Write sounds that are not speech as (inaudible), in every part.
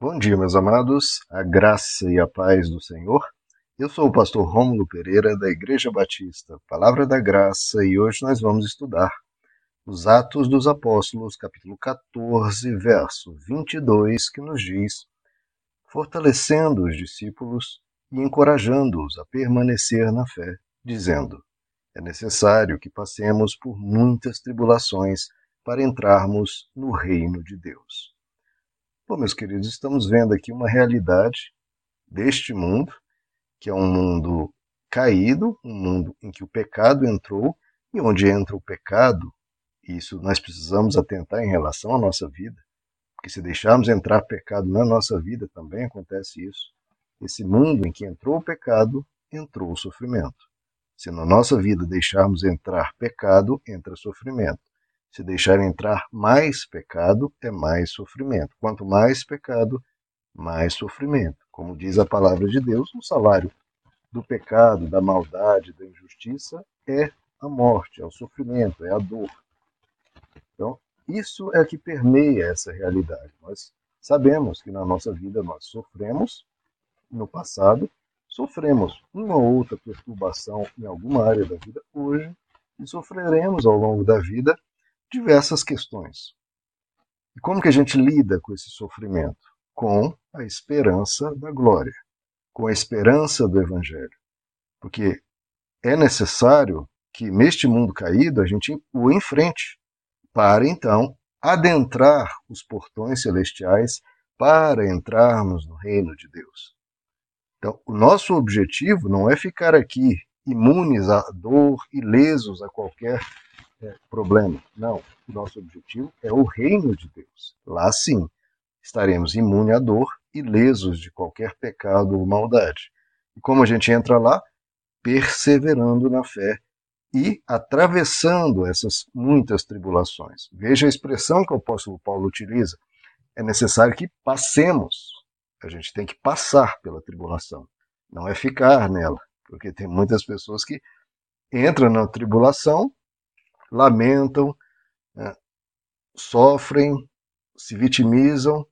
Bom dia, meus amados, a graça e a paz do Senhor. Eu sou o pastor Rômulo Pereira, da Igreja Batista, Palavra da Graça, e hoje nós vamos estudar os Atos dos Apóstolos, capítulo 14, verso 22, que nos diz: fortalecendo os discípulos e encorajando-os a permanecer na fé, dizendo: É necessário que passemos por muitas tribulações para entrarmos no reino de Deus. Bom, meus queridos, estamos vendo aqui uma realidade deste mundo, que é um mundo caído, um mundo em que o pecado entrou, e onde entra o pecado, isso nós precisamos atentar em relação à nossa vida, porque se deixarmos entrar pecado na nossa vida, também acontece isso. Esse mundo em que entrou o pecado, entrou o sofrimento. Se na nossa vida deixarmos entrar pecado, entra sofrimento. Se deixar entrar mais pecado, é mais sofrimento. Quanto mais pecado, mais sofrimento. Como diz a palavra de Deus, o salário do pecado, da maldade, da injustiça é a morte, é o sofrimento, é a dor. Então, isso é que permeia essa realidade. Nós sabemos que na nossa vida nós sofremos, no passado, sofremos uma ou outra perturbação em alguma área da vida hoje, e sofreremos ao longo da vida diversas questões. E como que a gente lida com esse sofrimento? Com a esperança da glória, com a esperança do Evangelho. Porque é necessário que neste mundo caído a gente o enfrente, para então adentrar os portões celestiais para entrarmos no reino de Deus. Então, o nosso objetivo não é ficar aqui imunes à dor, ilesos a qualquer é, problema. Não. Nosso objetivo é o reino de Deus. Lá sim estaremos imunes à dor e lesos de qualquer pecado ou maldade. E como a gente entra lá? Perseverando na fé e atravessando essas muitas tribulações. Veja a expressão que o apóstolo Paulo utiliza. É necessário que passemos. A gente tem que passar pela tribulação. Não é ficar nela. Porque tem muitas pessoas que entram na tribulação lamentam, né, sofrem, se vitimizam,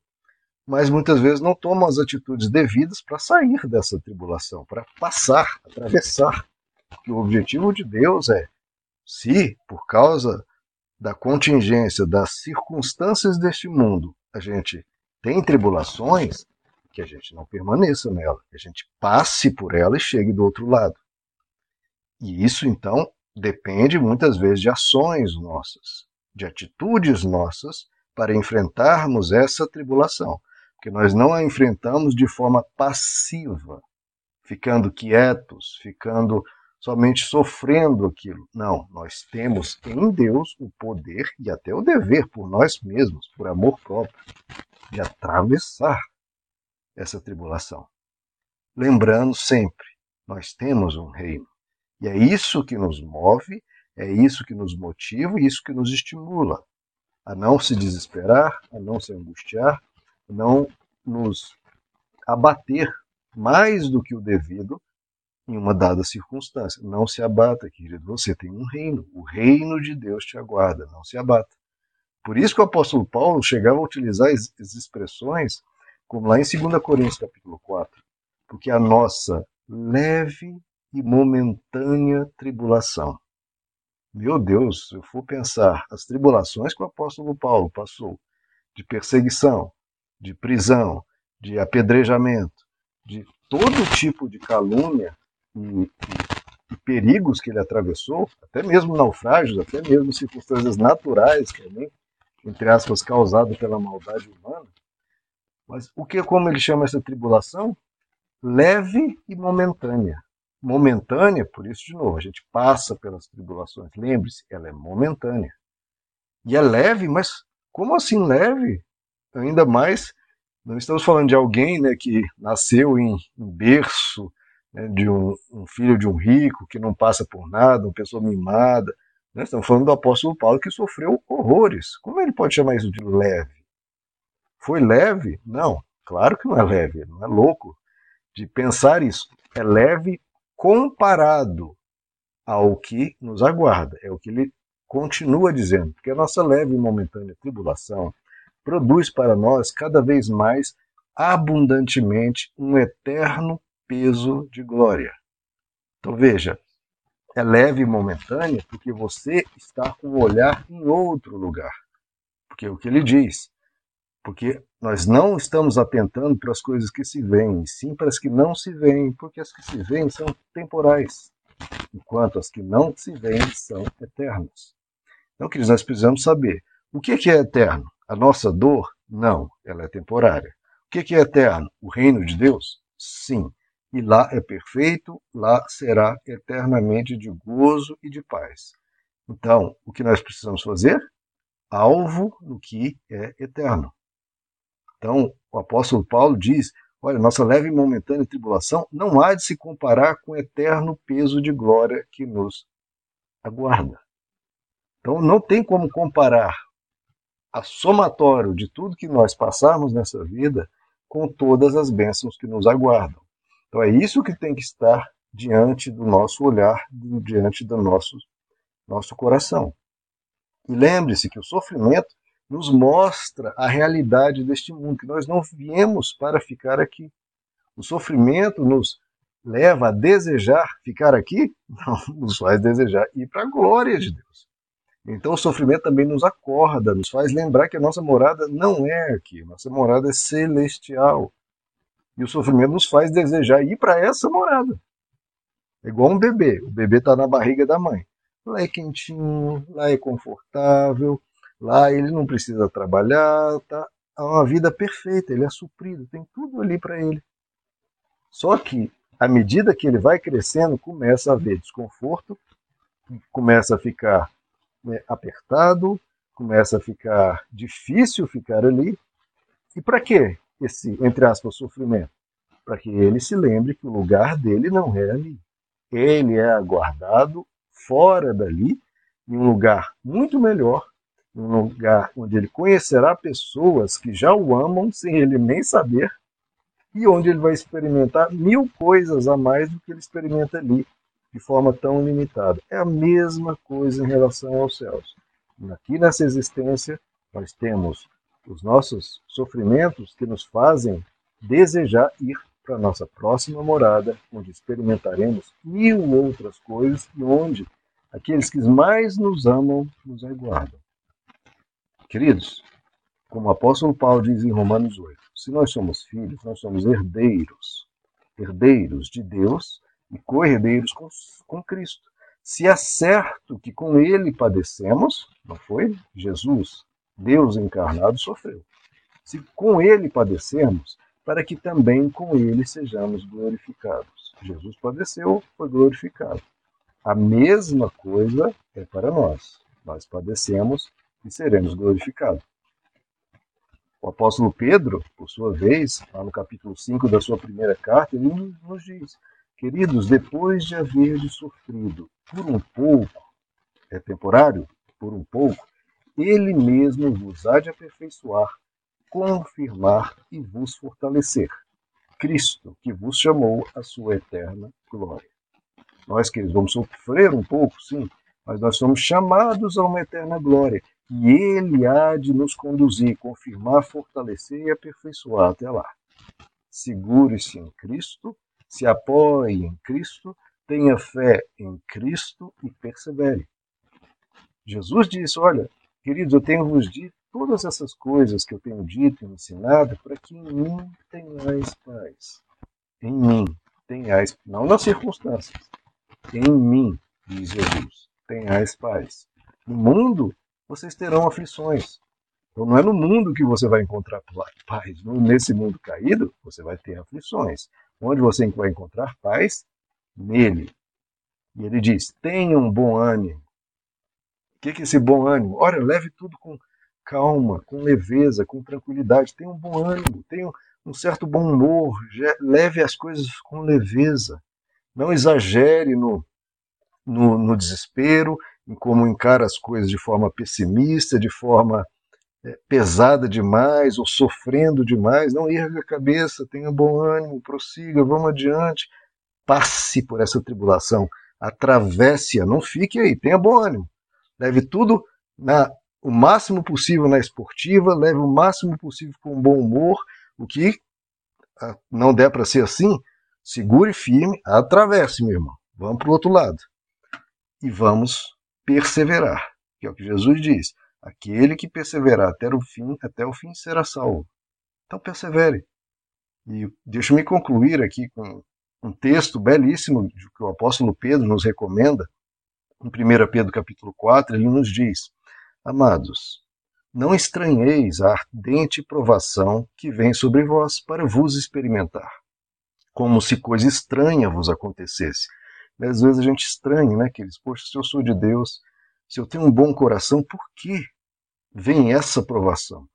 mas muitas vezes não tomam as atitudes devidas para sair dessa tribulação, para passar, atravessar. Porque o objetivo de Deus é, se por causa da contingência, das circunstâncias deste mundo, a gente tem tribulações, que a gente não permaneça nela, que a gente passe por ela e chegue do outro lado. E isso, então, depende muitas vezes de ações nossas, de atitudes nossas para enfrentarmos essa tribulação, porque nós não a enfrentamos de forma passiva, ficando quietos, ficando somente sofrendo aquilo. Não, nós temos em Deus o poder e até o dever por nós mesmos, por amor próprio, de atravessar essa tribulação. Lembrando sempre, nós temos um reino. É isso que nos move, é isso que nos motiva e isso que nos estimula a não se desesperar, a não se angustiar, a não nos abater mais do que o devido em uma dada circunstância. Não se abata, querido. Você tem um reino. O reino de Deus te aguarda. Não se abata. Por isso que o apóstolo Paulo chegava a utilizar as expressões como lá em 2 Coríntios capítulo 4. Porque a nossa leve e momentânea tribulação. Meu Deus, se eu for pensar as tribulações que o apóstolo Paulo passou, de perseguição, de prisão, de apedrejamento, de todo tipo de calúnia e, e, perigos que ele atravessou, até mesmo naufrágios, até mesmo circunstâncias naturais, é entre aspas, causado pela maldade humana. Mas o que, como ele chama essa tribulação? Leve e momentânea momentânea, por isso, de novo, a gente passa pelas tribulações. Lembre-se, ela é momentânea. E é leve, mas como assim leve? Ainda mais, não estamos falando de alguém né, que nasceu em, em berço, né, de um, um, filho de um rico, que não passa por nada, uma pessoa mimada. Né? Estamos falando do apóstolo Paulo que sofreu horrores. Como ele pode chamar isso de leve? Foi leve? Não, claro que não é leve, não é louco de pensar isso. É leve comparado ao que nos aguarda. É o que ele continua dizendo, porque a nossa leve e momentânea tribulação produz para nós cada vez mais abundantemente um eterno peso de glória. Então veja, é leve e momentânea porque você está com o olhar em outro lugar. Porque é o que ele diz. Porque nós não estamos atentando para as coisas que se veem, sim para as que não se veem, porque as que se veem são temporais, enquanto as que não se veem são eternas. Então, queridos, nós precisamos saber o que é eterno? A nossa dor? Não, ela é temporária. O que é eterno? O reino de Deus? Sim. E lá é perfeito, lá será eternamente de gozo e de paz. Então, o que nós precisamos fazer? Alvo no que é eterno. Então, o apóstolo Paulo diz: olha, nossa leve e momentânea tribulação não há de se comparar com o eterno peso de glória que nos aguarda. Então, não tem como comparar a somatório de tudo que nós passarmos nessa vida com todas as bênçãos que nos aguardam. Então, é isso que tem que estar diante do nosso olhar, diante do nosso, nosso coração. E lembre-se que o sofrimento nos mostra a realidade deste mundo, que nós não viemos para ficar aqui. O sofrimento nos leva a desejar ficar aqui? (laughs) Não, nos faz desejar ir para a glória de Deus. Então o sofrimento também nos acorda, nos faz lembrar que a nossa morada não é aqui, nossa morada é celestial. E o sofrimento nos faz desejar ir para essa morada. É igual um bebê. O bebê está na barriga da mãe. Lá é quentinho, lá é confortável, Lá ele não precisa trabalhar, tá? É uma vida perfeita, ele é suprido, tem tudo ali para ele. Só que, à medida que ele vai crescendo, começa a haver desconforto, começa a ficar né, apertado, começa a ficar difícil ficar ali. E para que esse, entre aspas, sofrimento? Para que ele se lembre que o lugar dele não é ali. Ele é aguardado fora dali, em um lugar muito melhor, um lugar onde ele conhecerá pessoas que já o amam sem ele nem saber e onde ele vai experimentar mil coisas a mais do que ele experimenta ali de forma tão limitada. É a mesma coisa em relação aos céus. Aqui nessa existência nós temos os nossos sofrimentos que nos fazem desejar ir para a nossa próxima morada, onde experimentaremos mil outras coisas e onde aqueles que mais nos amam nos aguardam. Queridos, como o apóstolo Paulo diz em Romanos 8, se nós somos filhos, nós somos herdeiros, herdeiros de Deus e co-herdeiros com, com Cristo. Se é certo que com ele padecemos, não foi? Jesus, Deus encarnado, sofreu. Se com ele padecermos, para que também com ele sejamos glorificados. Jesus padeceu, foi glorificado. A mesma coisa é para nós. Nós padecemos e seremos glorificados. O apóstolo Pedro, por sua vez, lá no capítulo 5 da sua primeira carta, ele nos diz: Queridos, depois de haver sofrido por um pouco, é temporário, por um pouco, ele mesmo vos há de aperfeiçoar, confirmar e vos fortalecer. Cristo, que vos chamou à sua eterna glória. Nós que vamos sofrer um pouco, sim, mas nós somos chamados a uma eterna glória e Ele há de nos conduzir, confirmar, fortalecer e aperfeiçoar até lá. Segure-se em Cristo, se apoie em Cristo, tenha fé em Cristo e persevere. Jesus disse: Olha, queridos, eu tenho vos dito todas essas coisas que eu tenho dito e ensinado para que em mim tenhais paz. Em mim tenhais, não nas circunstâncias, em mim, diz Jesus, tenhais paz. No mundo vocês terão aflições. Então não é no mundo que você vai encontrar paz. Nesse mundo caído, você vai ter aflições. Onde você vai encontrar paz? Nele. E ele diz: tenha um bom ânimo. O que é esse bom ânimo? Olha, leve tudo com calma, com leveza, com tranquilidade. Tenha um bom ânimo, tenha um certo bom humor. Leve as coisas com leveza. Não exagere no, no, no desespero em como encara as coisas de forma pessimista, de forma é, pesada demais ou sofrendo demais. Não erga a cabeça, tenha bom ânimo, prossiga, vamos adiante. Passe por essa tribulação, atravesse-a, não fique aí, tenha bom ânimo. Leve tudo na, o máximo possível na esportiva, leve o máximo possível com bom humor, o que não der para ser assim, segure firme, atravesse, meu irmão. Vamos para o outro lado. E vamos perseverar, que é o que Jesus diz. Aquele que perseverar até o fim, até o fim será salvo. Então persevere. E deixa-me concluir aqui com um texto belíssimo que o apóstolo Pedro nos recomenda. Em 1 Pedro capítulo 4, ele nos diz: Amados, não estranheis a ardente provação que vem sobre vós para vos experimentar, como se coisa estranha vos acontecesse. E às vezes a gente estranha, né, queridos? Poxa, se eu sou de Deus, se eu tenho um bom coração, por que vem essa provação?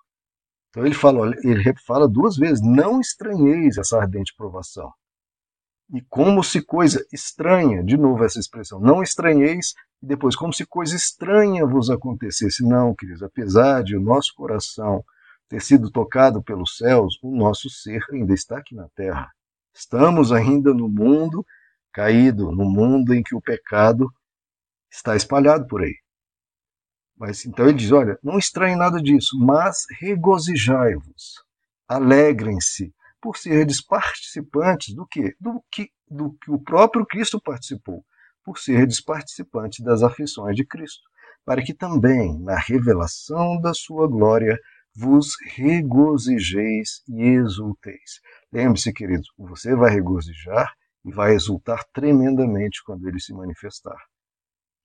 Então ele fala, ele fala duas vezes: não estranheis essa ardente provação. E como se coisa estranha, de novo essa expressão, não estranheis, e depois, como se coisa estranha vos acontecesse. Não, queridos, apesar de o nosso coração ter sido tocado pelos céus, o nosso ser ainda está aqui na terra. Estamos ainda no mundo caído, no mundo em que o pecado está espalhado por aí. Mas então ele diz: olha, não estranhe nada disso, mas regozijai-vos, alegrem-se por serdes participantes do que? Do que do que o próprio Cristo participou, por serdes participantes das aflições de Cristo, para que também na revelação da sua glória vos regozijeis e exulteis. Lembre-se, queridos, você vai regozijar e vai exultar tremendamente quando ele se manifestar.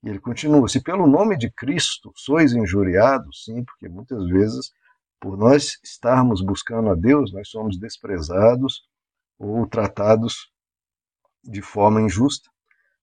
E ele continua: se pelo nome de Cristo sois injuriados, sim, porque muitas vezes, por nós estarmos buscando a Deus, nós somos desprezados ou tratados de forma injusta.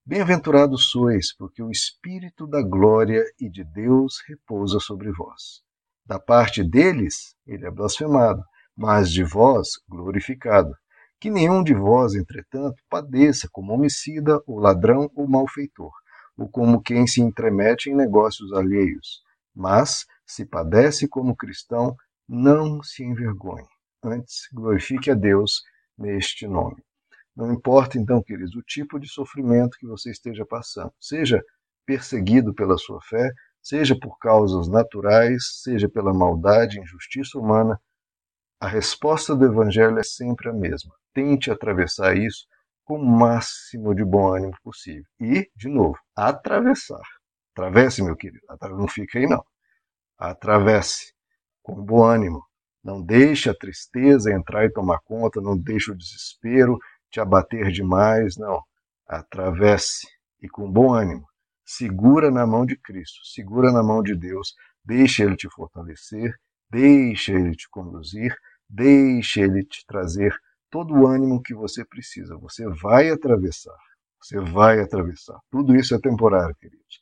Bem-aventurados sois, porque o Espírito da glória e de Deus repousa sobre vós. Da parte deles, ele é blasfemado, mas de vós, glorificado. Que nenhum de vós, entretanto, padeça como homicida, ou ladrão, ou malfeitor ou como quem se entremete em negócios alheios, mas, se padece como cristão, não se envergonhe. Antes, glorifique a Deus neste nome. Não importa, então, queridos, o tipo de sofrimento que você esteja passando, seja perseguido pela sua fé, seja por causas naturais, seja pela maldade injustiça humana, a resposta do Evangelho é sempre a mesma. Tente atravessar isso com o máximo de bom ânimo possível. E, de novo, atravessar. Atravesse, meu querido. Não fica aí, não. Atravesse com bom ânimo. Não deixe a tristeza entrar e tomar conta, não deixe o desespero te abater demais, não. Atravesse e com bom ânimo. Segura na mão de Cristo, segura na mão de Deus, deixe Ele te fortalecer, deixe Ele te conduzir, deixe Ele te trazer todo o ânimo que você precisa. Você vai atravessar. Você vai atravessar. Tudo isso é temporário, queridos.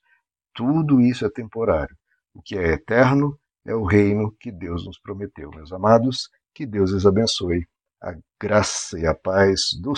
Tudo isso é temporário. O que é eterno é o reino que Deus nos prometeu. Meus amados, que Deus os abençoe. A graça e a paz do